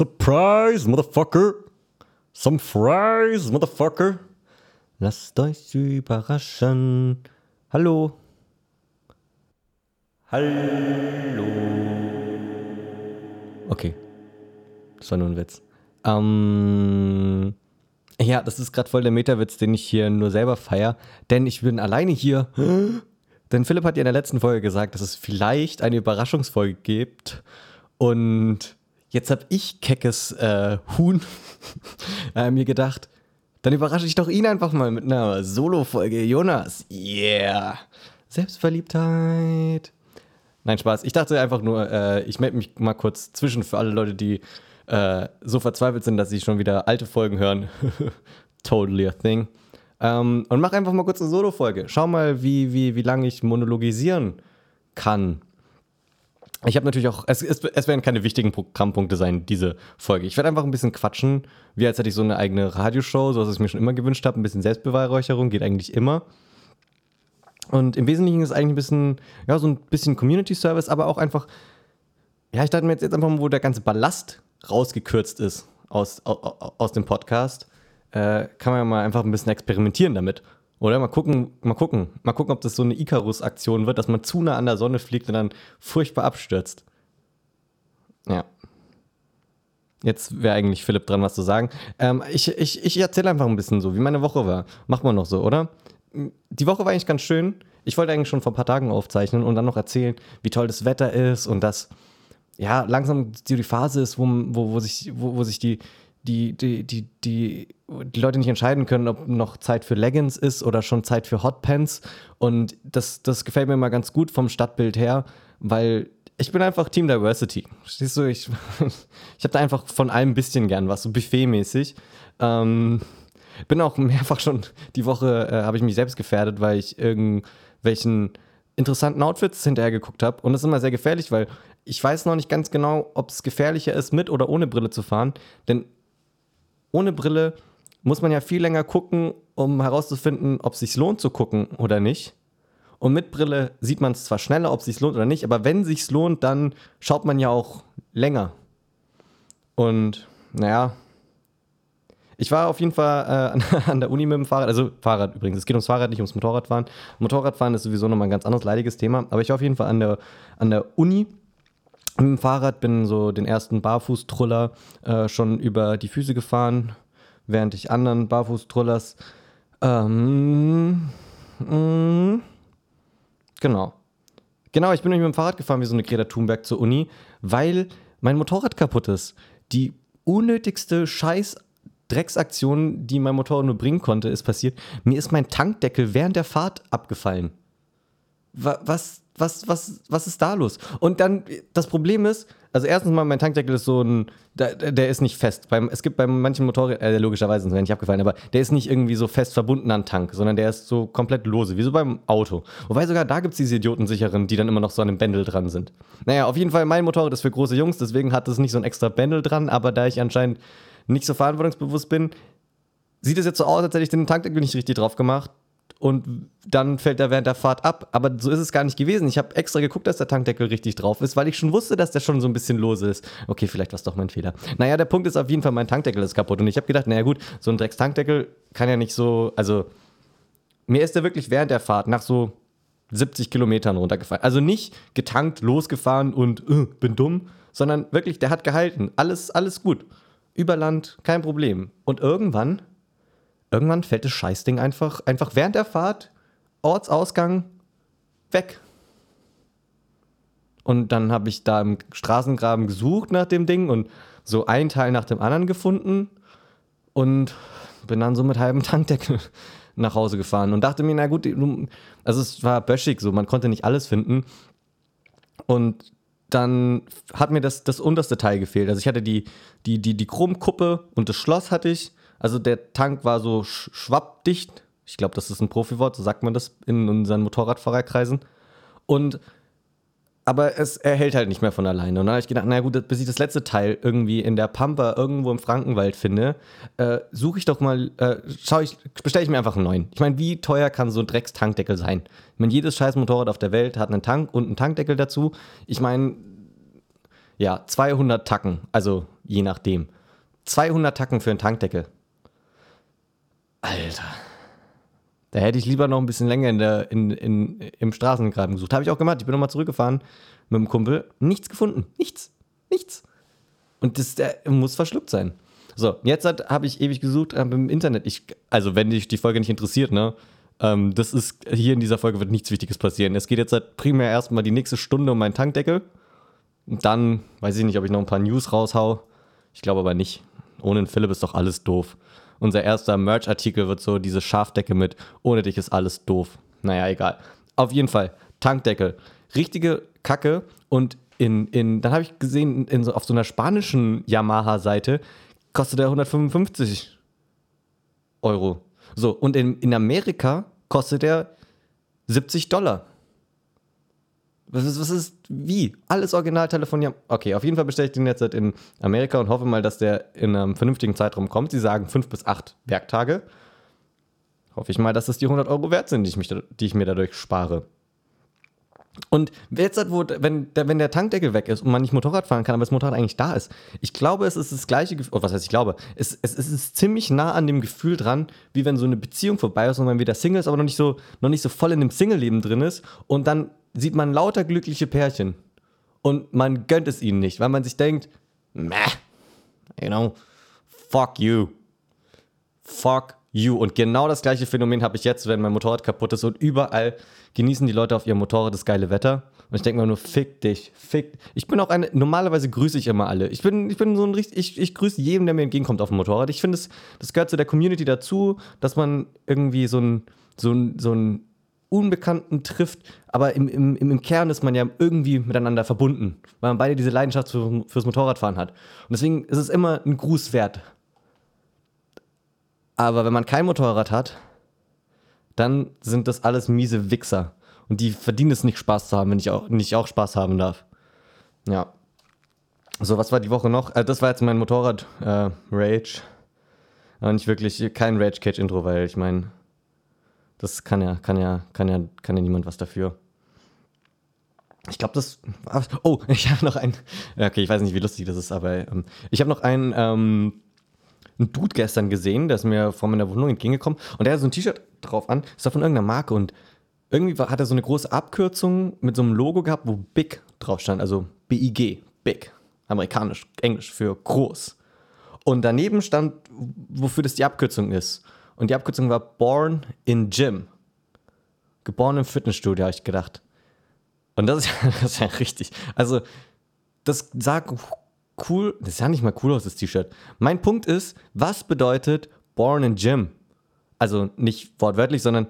Surprise, Motherfucker. Some fries, Motherfucker. Lasst euch überraschen. Hallo. Hallo. Okay. Das war nur ein Witz. Ähm. Ja, das ist gerade voll der Metawitz, den ich hier nur selber feier, denn ich bin alleine hier. Denn Philipp hat ja in der letzten Folge gesagt, dass es vielleicht eine Überraschungsfolge gibt. Und jetzt habe ich, keckes äh, Huhn, äh, mir gedacht, dann überrasche ich doch ihn einfach mal mit einer Solo-Folge. Jonas, yeah. Selbstverliebtheit. Nein, Spaß. Ich dachte einfach nur, äh, ich melde mich mal kurz zwischen für alle Leute, die äh, so verzweifelt sind, dass sie schon wieder alte Folgen hören. totally a thing. Ähm, und mach einfach mal kurz eine Solo-Folge. Schau mal, wie, wie, wie lange ich monologisieren kann. Ich habe natürlich auch, es, es, es, werden keine wichtigen Programmpunkte sein, diese Folge. Ich werde einfach ein bisschen quatschen, wie als hätte ich so eine eigene Radioshow, so was ich mir schon immer gewünscht habe. Ein bisschen Selbstbeweihräucherung geht eigentlich immer. Und im Wesentlichen ist eigentlich ein bisschen, ja, so ein bisschen Community Service, aber auch einfach, ja, ich dachte mir jetzt, jetzt einfach mal, wo der ganze Ballast rausgekürzt ist aus, aus, aus dem Podcast, äh, kann man ja mal einfach ein bisschen experimentieren damit. Oder mal gucken, mal gucken, mal gucken, ob das so eine Icarus-Aktion wird, dass man zu nah an der Sonne fliegt und dann furchtbar abstürzt. Ja. Jetzt wäre eigentlich Philipp dran, was zu sagen. Ähm, ich ich, ich erzähle einfach ein bisschen so, wie meine Woche war. Macht man noch so, oder? Die Woche war eigentlich ganz schön. Ich wollte eigentlich schon vor ein paar Tagen aufzeichnen und dann noch erzählen, wie toll das Wetter ist und dass ja langsam die Phase ist, wo, wo, wo, sich, wo, wo sich die, die, die, die, die, Leute nicht entscheiden können, ob noch Zeit für Leggings ist oder schon Zeit für Hotpants. Und das, das gefällt mir mal ganz gut vom Stadtbild her, weil ich bin einfach Team Diversity. Stehst du, ich, ich habe da einfach von allem ein bisschen gern was, so buffetmäßig. Ähm, bin auch mehrfach schon die Woche, äh, habe ich mich selbst gefährdet, weil ich irgendwelchen interessanten Outfits hinterher geguckt habe. Und das ist immer sehr gefährlich, weil ich weiß noch nicht ganz genau, ob es gefährlicher ist, mit oder ohne Brille zu fahren. Denn ohne Brille muss man ja viel länger gucken, um herauszufinden, ob es sich lohnt zu gucken oder nicht. Und mit Brille sieht man es zwar schneller, ob es sich lohnt oder nicht, aber wenn es sich lohnt, dann schaut man ja auch länger. Und naja, ich war auf jeden Fall äh, an der Uni mit dem Fahrrad, also Fahrrad übrigens, es geht ums Fahrrad, nicht ums Motorradfahren. Motorradfahren ist sowieso nochmal ein ganz anderes leidiges Thema, aber ich war auf jeden Fall an der, an der Uni mit dem Fahrrad, bin so den ersten Barfußtruller äh, schon über die Füße gefahren, während ich anderen Barfußtrullers. Ähm, mm, genau. Genau, ich bin nämlich mit dem Fahrrad gefahren wie so eine Greta Thunberg zur Uni, weil mein Motorrad kaputt ist. Die unnötigste Scheiß Drecksaktion, die mein Motorrad nur bringen konnte, ist passiert. Mir ist mein Tankdeckel während der Fahrt abgefallen. Was, was, was, was ist da los? Und dann, das Problem ist, also erstens mal, mein Tankdeckel ist so ein, der, der ist nicht fest. Beim, es gibt bei manchen Motorrädern, äh, logischerweise, sonst wäre nicht abgefallen, aber der ist nicht irgendwie so fest verbunden an Tank, sondern der ist so komplett lose, wie so beim Auto. Wobei sogar da gibt es diese idiotensicheren, die dann immer noch so an einem Bändel dran sind. Naja, auf jeden Fall, mein Motorrad ist für große Jungs, deswegen hat es nicht so ein extra Bändel dran, aber da ich anscheinend nicht so verantwortungsbewusst bin, sieht es jetzt so aus, als hätte ich den Tankdeckel nicht richtig drauf gemacht und dann fällt er während der Fahrt ab. Aber so ist es gar nicht gewesen. Ich habe extra geguckt, dass der Tankdeckel richtig drauf ist, weil ich schon wusste, dass der schon so ein bisschen lose ist. Okay, vielleicht war es doch mein Fehler. Naja, der Punkt ist auf jeden Fall, mein Tankdeckel ist kaputt. Und ich habe gedacht, naja gut, so ein Drecks-Tankdeckel kann ja nicht so, also mir ist der wirklich während der Fahrt nach so 70 Kilometern runtergefallen. Also nicht getankt, losgefahren und uh, bin dumm, sondern wirklich, der hat gehalten. Alles, alles gut. Über Land, kein Problem. Und irgendwann irgendwann fällt das Scheißding einfach, einfach während der Fahrt, Ortsausgang, weg. Und dann habe ich da im Straßengraben gesucht nach dem Ding und so ein Teil nach dem anderen gefunden und bin dann so mit halbem Tankdeckel nach Hause gefahren und dachte mir, na gut, also es war böschig so, man konnte nicht alles finden. Und dann hat mir das, das unterste Teil gefehlt. Also ich hatte die, die, die, die Chromkuppe und das Schloss hatte ich also der Tank war so schwappdicht. Ich glaube, das ist ein Profiwort, so sagt man das in unseren Motorradfahrerkreisen. Und aber es erhält halt nicht mehr von alleine. Und dann habe ich gedacht, na gut, bis ich das letzte Teil irgendwie in der Pampa irgendwo im Frankenwald finde, äh, suche ich doch mal, äh, ich, bestelle ich mir einfach einen neuen. Ich meine, wie teuer kann so ein Dreckstankdeckel sein? Ich meine, jedes scheiß Motorrad auf der Welt hat einen Tank und einen Tankdeckel dazu. Ich meine, ja, 200 Tacken. Also je nachdem. 200 Tacken für einen Tankdeckel. Alter. Da hätte ich lieber noch ein bisschen länger in der, in, in, im Straßengraben gesucht. Habe ich auch gemacht. Ich bin nochmal zurückgefahren mit dem Kumpel. Nichts gefunden. Nichts. Nichts. Und das der muss verschluckt sein. So, jetzt habe ich ewig gesucht äh, im Internet. Ich, also, wenn dich die Folge nicht interessiert, ne? Ähm, das ist, hier in dieser Folge wird nichts Wichtiges passieren. Es geht jetzt halt primär erstmal die nächste Stunde um meinen Tankdeckel. Und dann weiß ich nicht, ob ich noch ein paar News raushau. Ich glaube aber nicht. Ohne den Philipp ist doch alles doof. Unser erster Merch-Artikel wird so diese Schafdecke mit, ohne dich ist alles doof. Naja, egal. Auf jeden Fall, Tankdeckel. Richtige Kacke. Und in, in dann habe ich gesehen, in so, auf so einer spanischen Yamaha-Seite kostet er 155 Euro. So, und in, in Amerika kostet er 70 Dollar. Was ist, was ist, wie? Alles Originalteile von Yamaha. Okay, auf jeden Fall bestelle ich den jetzt in Amerika und hoffe mal, dass der in einem vernünftigen Zeitraum kommt. Sie sagen fünf bis acht Werktage. Hoffe ich mal, dass das die 100 Euro wert sind, die ich, mich, die ich mir dadurch spare. Und jetzt, wo, wenn, der, wenn der Tankdeckel weg ist und man nicht Motorrad fahren kann, aber das Motorrad eigentlich da ist, ich glaube, es ist das gleiche Gefühl, oh, was heißt ich glaube, es, es, es, ist ziemlich nah an dem Gefühl dran, wie wenn so eine Beziehung vorbei ist und man wieder Single ist, aber noch nicht so, noch nicht so voll in dem Single-Leben drin ist und dann sieht man lauter glückliche Pärchen und man gönnt es ihnen nicht, weil man sich denkt, meh, you know, fuck you. Fuck you. Und genau das gleiche Phänomen habe ich jetzt, wenn mein Motorrad kaputt ist und überall genießen die Leute auf ihrem Motorrad das geile Wetter. Und ich denke mir nur, fick dich, fick. Ich bin auch eine, normalerweise grüße ich immer alle. Ich bin, ich bin so ein richtig, ich, ich grüße jedem, der mir entgegenkommt auf dem Motorrad. Ich finde, das, das gehört zu der Community dazu, dass man irgendwie so ein, so ein, so ein Unbekannten trifft, aber im, im, im Kern ist man ja irgendwie miteinander verbunden, weil man beide diese Leidenschaft für, fürs Motorradfahren hat. Und deswegen ist es immer ein Gruß wert. Aber wenn man kein Motorrad hat, dann sind das alles miese Wichser. Und die verdienen es nicht, Spaß zu haben, wenn ich auch nicht auch Spaß haben darf. Ja. So, was war die Woche noch? Äh, das war jetzt mein Motorrad-Rage. Äh, nicht wirklich kein Rage-Cage-Intro, weil ich meine, das kann ja, kann ja, kann ja, kann ja niemand was dafür. Ich glaube, das. Oh, ich habe noch einen. Okay, ich weiß nicht, wie lustig das ist, aber ähm, ich habe noch einen, ähm, einen Dude gestern gesehen, der ist mir vor meiner Wohnung entgegengekommen und der hat so ein T-Shirt drauf an, ist da von irgendeiner Marke und irgendwie war, hat er so eine große Abkürzung mit so einem Logo gehabt, wo Big drauf stand, also B-I-G, Big, amerikanisch, englisch für groß. Und daneben stand, wofür das die Abkürzung ist. Und die Abkürzung war Born in Gym. Geboren im Fitnessstudio, habe ich gedacht. Und das ist, das ist ja richtig. Also, das sah cool, das sah nicht mal cool aus, das T-Shirt. Mein Punkt ist, was bedeutet Born in Gym? Also nicht wortwörtlich, sondern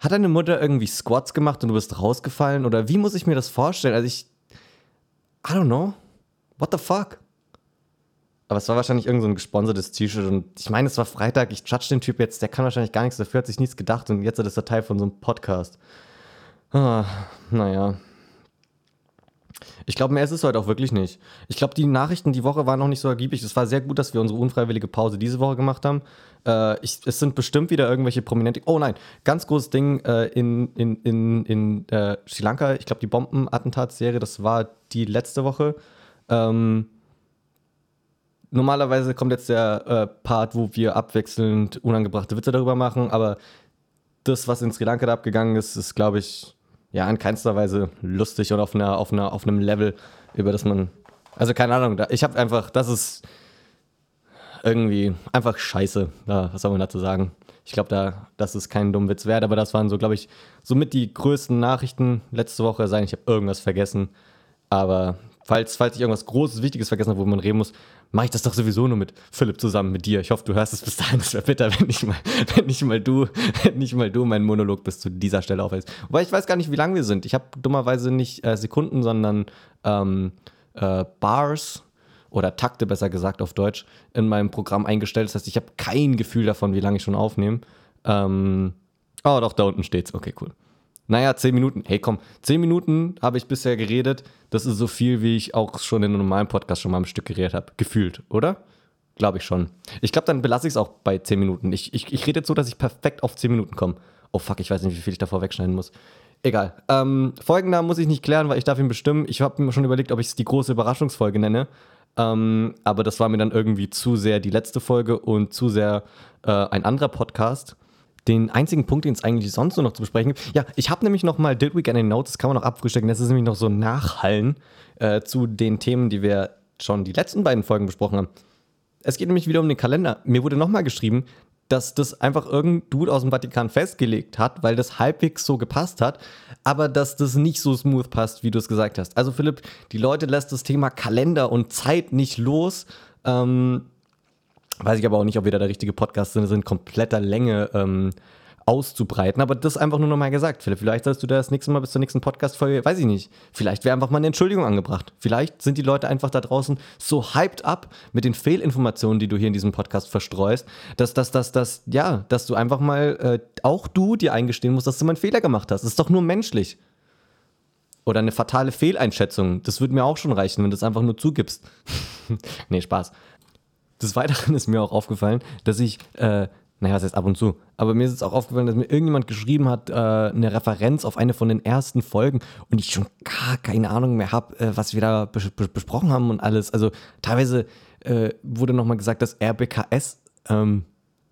hat deine Mutter irgendwie Squats gemacht und du bist rausgefallen? Oder wie muss ich mir das vorstellen? Also ich, I don't know. What the fuck? Aber es war wahrscheinlich irgendein so gesponsertes T-Shirt und ich meine, es war Freitag, ich judge den Typ jetzt, der kann wahrscheinlich gar nichts dafür, hat sich nichts gedacht und jetzt ist er Teil von so einem Podcast. Ah, naja. Ich glaube, mehr ist es heute auch wirklich nicht. Ich glaube, die Nachrichten die Woche waren noch nicht so ergiebig. Es war sehr gut, dass wir unsere unfreiwillige Pause diese Woche gemacht haben. Äh, ich, es sind bestimmt wieder irgendwelche Prominente. Oh nein, ganz großes Ding äh, in, in, in, in äh, Sri Lanka. Ich glaube, die Bombenattentatsserie, das war die letzte Woche. Ähm, normalerweise kommt jetzt der äh, Part, wo wir abwechselnd unangebrachte Witze darüber machen, aber das, was in Sri Lanka da abgegangen ist, ist, glaube ich, ja, in keinster Weise lustig und auf, einer, auf, einer, auf einem Level, über das man. Also keine Ahnung, ich habe einfach, das ist irgendwie einfach scheiße. Ja, was soll man dazu sagen? Ich glaube, da, das ist kein dummer Witz wert, aber das waren so, glaube ich, somit die größten Nachrichten letzte Woche. Sein, ich habe irgendwas vergessen. Aber falls, falls ich irgendwas Großes, Wichtiges vergessen habe, wo man reden muss, mache ich das doch sowieso nur mit Philipp zusammen mit dir. Ich hoffe, du hörst es bis dahin. Es wäre bitter, wenn nicht mal, wenn nicht mal du, wenn nicht mal du meinen Monolog bis zu dieser Stelle aufhältst. Wobei ich weiß gar nicht, wie lang wir sind. Ich habe dummerweise nicht äh, Sekunden, sondern ähm, äh, Bars oder Takte besser gesagt auf Deutsch in meinem Programm eingestellt. Das heißt, ich habe kein Gefühl davon, wie lange ich schon aufnehme. Ähm, oh, doch, da unten steht's. Okay, cool. Naja, zehn Minuten. Hey, komm, zehn Minuten habe ich bisher geredet. Das ist so viel, wie ich auch schon in einem normalen Podcast schon mal ein Stück geredet habe. Gefühlt, oder? Glaube ich schon. Ich glaube, dann belasse ich es auch bei zehn Minuten. Ich, ich, ich rede jetzt so, dass ich perfekt auf zehn Minuten komme. Oh fuck, ich weiß nicht, wie viel ich davor wegschneiden muss. Egal. Ähm, Folgennamen muss ich nicht klären, weil ich darf ihn bestimmen. Ich habe mir schon überlegt, ob ich es die große Überraschungsfolge nenne. Ähm, aber das war mir dann irgendwie zu sehr die letzte Folge und zu sehr äh, ein anderer Podcast. Den einzigen Punkt, den es eigentlich sonst nur noch zu besprechen gibt. Ja, ich habe nämlich noch mal Did We Get Any Notes, das kann man noch abfrühstücken. Das ist nämlich noch so Nachhallen äh, zu den Themen, die wir schon die letzten beiden Folgen besprochen haben. Es geht nämlich wieder um den Kalender. Mir wurde nochmal geschrieben, dass das einfach irgendein Dude aus dem Vatikan festgelegt hat, weil das halbwegs so gepasst hat, aber dass das nicht so smooth passt, wie du es gesagt hast. Also Philipp, die Leute lässt das Thema Kalender und Zeit nicht los. Ähm, weiß ich aber auch nicht, ob wir da der richtige Podcast sind, kompletter Länge ähm, auszubreiten. Aber das einfach nur nochmal gesagt. Philipp, vielleicht sollst du das nächste Mal bis zur nächsten Podcast-Folge, weiß ich nicht. Vielleicht wäre einfach mal eine Entschuldigung angebracht. Vielleicht sind die Leute einfach da draußen so hyped up mit den Fehlinformationen, die du hier in diesem Podcast verstreust, dass, dass, dass, dass, ja, dass du einfach mal, äh, auch du dir eingestehen musst, dass du mal einen Fehler gemacht hast. Das ist doch nur menschlich. Oder eine fatale Fehleinschätzung. Das würde mir auch schon reichen, wenn du es einfach nur zugibst. nee, Spaß. Des Weiteren ist mir auch aufgefallen, dass ich äh, naja, was heißt ab und zu. Aber mir ist es auch aufgefallen, dass mir irgendjemand geschrieben hat, äh, eine Referenz auf eine von den ersten Folgen und ich schon gar keine Ahnung mehr habe, äh, was wir da bes bes besprochen haben und alles. Also teilweise äh, wurde nochmal gesagt, dass RBKS ähm,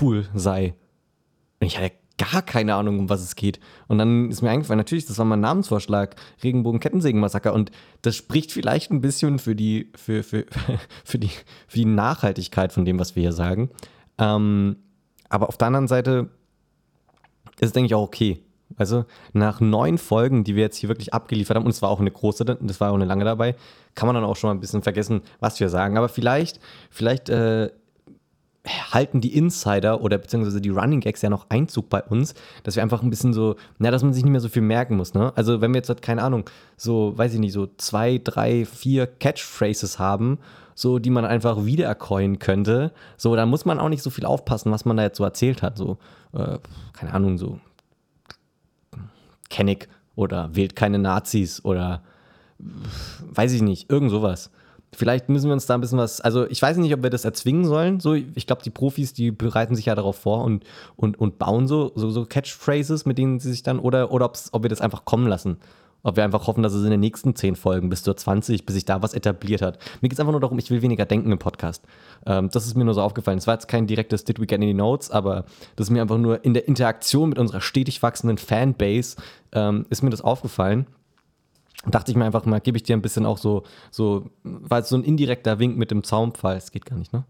cool sei. Und ich hatte gar keine Ahnung, um was es geht. Und dann ist mir eingefallen, natürlich, das war mein Namensvorschlag, Regenbogen-Kettensägen-Massaker. Und das spricht vielleicht ein bisschen für die, für, für, für, die, für die Nachhaltigkeit von dem, was wir hier sagen. Ähm, aber auf der anderen Seite ist es, denke ich, auch okay. Also nach neun Folgen, die wir jetzt hier wirklich abgeliefert haben, und es war auch eine große, das war auch eine lange dabei, kann man dann auch schon mal ein bisschen vergessen, was wir sagen. Aber vielleicht, vielleicht äh, halten die Insider oder beziehungsweise die Running Gags ja noch Einzug bei uns, dass wir einfach ein bisschen so, na, dass man sich nicht mehr so viel merken muss, ne? Also wenn wir jetzt, halt, keine Ahnung, so, weiß ich nicht, so zwei, drei, vier Catchphrases haben so die man einfach wiederercoinen könnte. So, da muss man auch nicht so viel aufpassen, was man da jetzt so erzählt hat. So, äh, keine Ahnung, so Kennick oder wählt keine Nazis oder weiß ich nicht, irgend sowas. Vielleicht müssen wir uns da ein bisschen was, also ich weiß nicht, ob wir das erzwingen sollen. So, ich glaube, die Profis, die bereiten sich ja darauf vor und, und, und bauen so, so, so Catchphrases, mit denen sie sich dann, oder, oder ob wir das einfach kommen lassen. Ob wir einfach hoffen, dass es in den nächsten 10 Folgen bis zur 20, bis sich da was etabliert hat. Mir geht es einfach nur darum, ich will weniger denken im Podcast. Ähm, das ist mir nur so aufgefallen. Es war jetzt kein direktes Did We Get Any Notes, aber das ist mir einfach nur in der Interaktion mit unserer stetig wachsenden Fanbase ähm, ist mir das aufgefallen. Dachte ich mir einfach mal, gebe ich dir ein bisschen auch so, so, war jetzt so ein indirekter Wink mit dem Zaunpfahl. Es geht gar nicht, ne?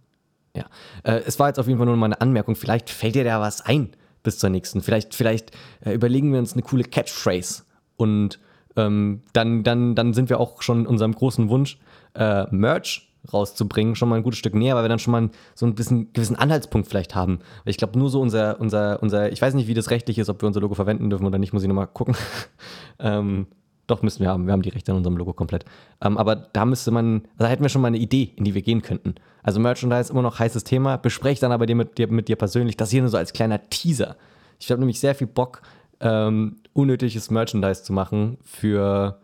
Ja. Äh, es war jetzt auf jeden Fall nur meine Anmerkung. Vielleicht fällt dir da was ein bis zur nächsten. Vielleicht, vielleicht äh, überlegen wir uns eine coole Catchphrase und ähm, dann, dann, dann sind wir auch schon unserem großen Wunsch, äh, Merch rauszubringen, schon mal ein gutes Stück näher, weil wir dann schon mal so ein bisschen gewissen Anhaltspunkt vielleicht haben. Ich glaube, nur so unser, unser, unser, ich weiß nicht, wie das rechtlich ist, ob wir unser Logo verwenden dürfen oder nicht, muss ich nochmal gucken. ähm, doch, müssen wir haben. Wir haben die Rechte an unserem Logo komplett. Ähm, aber da müsste man, da hätten wir schon mal eine Idee, in die wir gehen könnten. Also Merchandise immer noch heißes Thema. Bespreche dann aber dir mit, dir mit dir persönlich. Das hier nur so als kleiner Teaser. Ich habe nämlich sehr viel Bock, ähm, unnötiges Merchandise zu machen für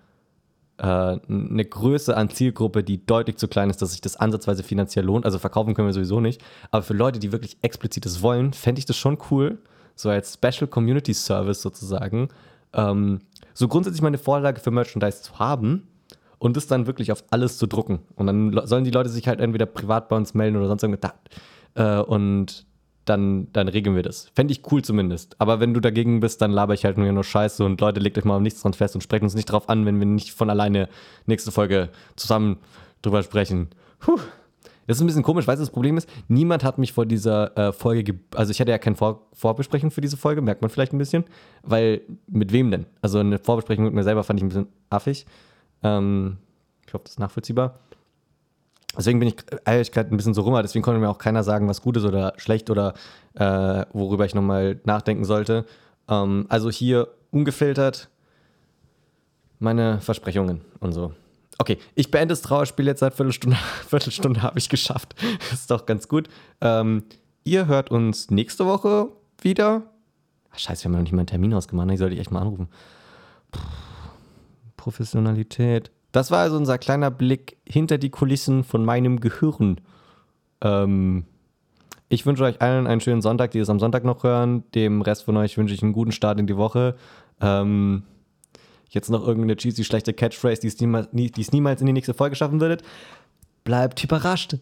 äh, eine Größe an Zielgruppe, die deutlich zu klein ist, dass sich das ansatzweise finanziell lohnt. Also verkaufen können wir sowieso nicht. Aber für Leute, die wirklich explizites wollen, fände ich das schon cool, so als Special Community Service sozusagen, ähm, so grundsätzlich mal eine Vorlage für Merchandise zu haben und das dann wirklich auf alles zu drucken. Und dann sollen die Leute sich halt entweder privat bei uns melden oder sonst irgendwas. Äh, und dann, dann regeln wir das. Fände ich cool zumindest. Aber wenn du dagegen bist, dann laber ich halt nur, nur Scheiße und Leute, legt euch mal nichts dran fest und sprechen uns nicht drauf an, wenn wir nicht von alleine nächste Folge zusammen drüber sprechen. Puh. Das ist ein bisschen komisch, du, das Problem ist, niemand hat mich vor dieser äh, Folge, also ich hatte ja keine vor Vorbesprechung für diese Folge, merkt man vielleicht ein bisschen, weil mit wem denn? Also eine Vorbesprechung mit mir selber fand ich ein bisschen affig. Ähm, ich hoffe, das ist nachvollziehbar. Deswegen bin ich ehrlich gesagt ein bisschen so rummer, deswegen konnte mir auch keiner sagen, was gut ist oder schlecht oder äh, worüber ich nochmal nachdenken sollte. Ähm, also hier ungefiltert meine Versprechungen und so. Okay, ich beende das Trauerspiel jetzt seit Viertelstunde. Viertelstunde habe ich geschafft. ist doch ganz gut. Ähm, ihr hört uns nächste Woche wieder. Ach, scheiße, wir haben noch nicht mal einen Termin ausgemacht. Ich sollte echt mal anrufen. Puh, Professionalität. Das war also unser kleiner Blick hinter die Kulissen von meinem Gehirn. Ähm, ich wünsche euch allen einen schönen Sonntag, die es am Sonntag noch hören. Dem Rest von euch wünsche ich einen guten Start in die Woche. Ähm, jetzt noch irgendeine cheesy schlechte Catchphrase, die es niemals, nie, niemals in die nächste Folge schaffen würdet. bleibt überrascht.